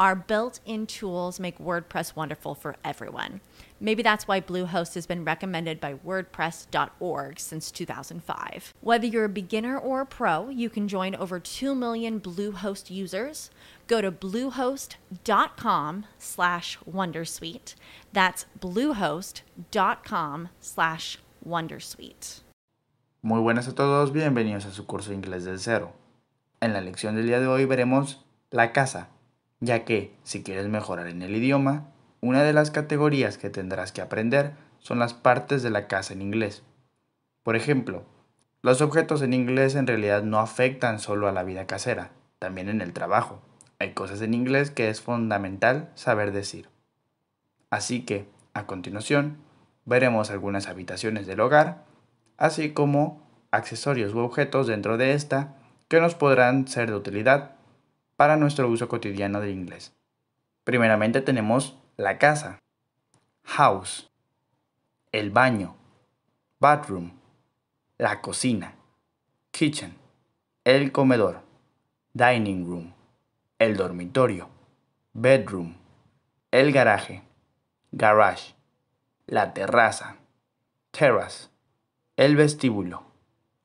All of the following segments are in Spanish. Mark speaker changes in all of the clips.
Speaker 1: our built in tools make WordPress wonderful for everyone. Maybe that's why Bluehost has been recommended by WordPress.org since 2005. Whether you're a beginner or a pro, you can join over 2 million Bluehost users. Go to bluehost.com slash wondersuite. That's bluehost.com slash wondersuite.
Speaker 2: Muy buenas a todos, bienvenidos a su curso de inglés del cero. En la lección del día de hoy veremos la casa, ya que si quieres mejorar en el idioma, una de las categorías que tendrás que aprender son las partes de la casa en inglés. Por ejemplo, los objetos en inglés en realidad no afectan solo a la vida casera, también en el trabajo. Hay cosas en inglés que es fundamental saber decir. Así que, a continuación, veremos algunas habitaciones del hogar, así como accesorios u objetos dentro de esta que nos podrán ser de utilidad para nuestro uso cotidiano del inglés. Primeramente tenemos la casa, house, el baño, bathroom, la cocina, kitchen, el comedor, dining room, el dormitorio, bedroom, el garaje, garage, la terraza, terrace, el vestíbulo,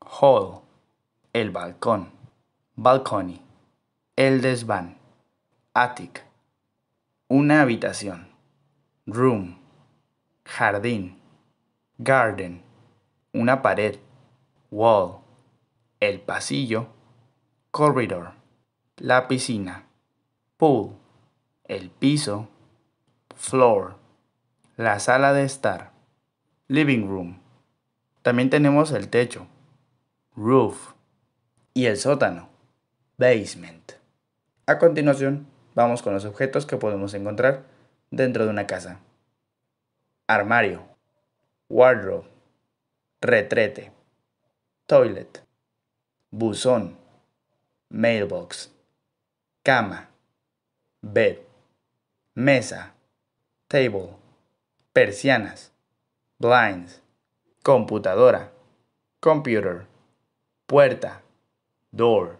Speaker 2: hall, el balcón, balcony, el desván, attic, una habitación, room, jardín, garden, una pared, wall, el pasillo, corridor, la piscina, pool, el piso, floor, la sala de estar, living room. También tenemos el techo, roof, y el sótano, basement. A continuación, vamos con los objetos que podemos encontrar dentro de una casa. Armario, wardrobe, retrete, toilet, buzón, mailbox, cama, bed, mesa, table, persianas, blinds, computadora, computer, puerta, door,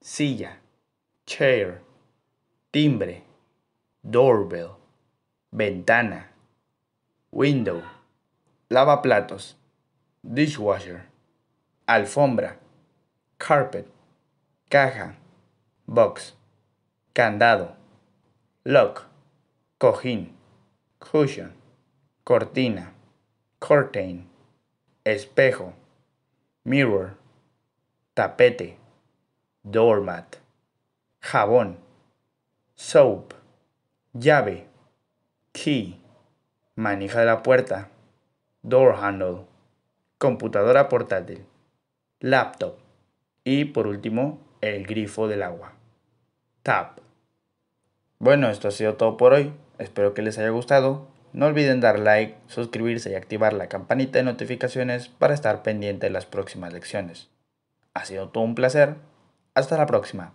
Speaker 2: silla, chair, timbre, doorbell, ventana, window, lavaplatos, dishwasher, alfombra, carpet, caja, box, candado, lock, cojín, cushion, cortina, curtain, espejo, mirror, tapete, doormat, jabón, soap, llave, key, manija de la puerta, door handle, computadora portátil, laptop y por último el grifo del agua, tap. Bueno, esto ha sido todo por hoy. Espero que les haya gustado. No olviden dar like, suscribirse y activar la campanita de notificaciones para estar pendiente de las próximas lecciones. Ha sido todo un placer. Hasta la próxima.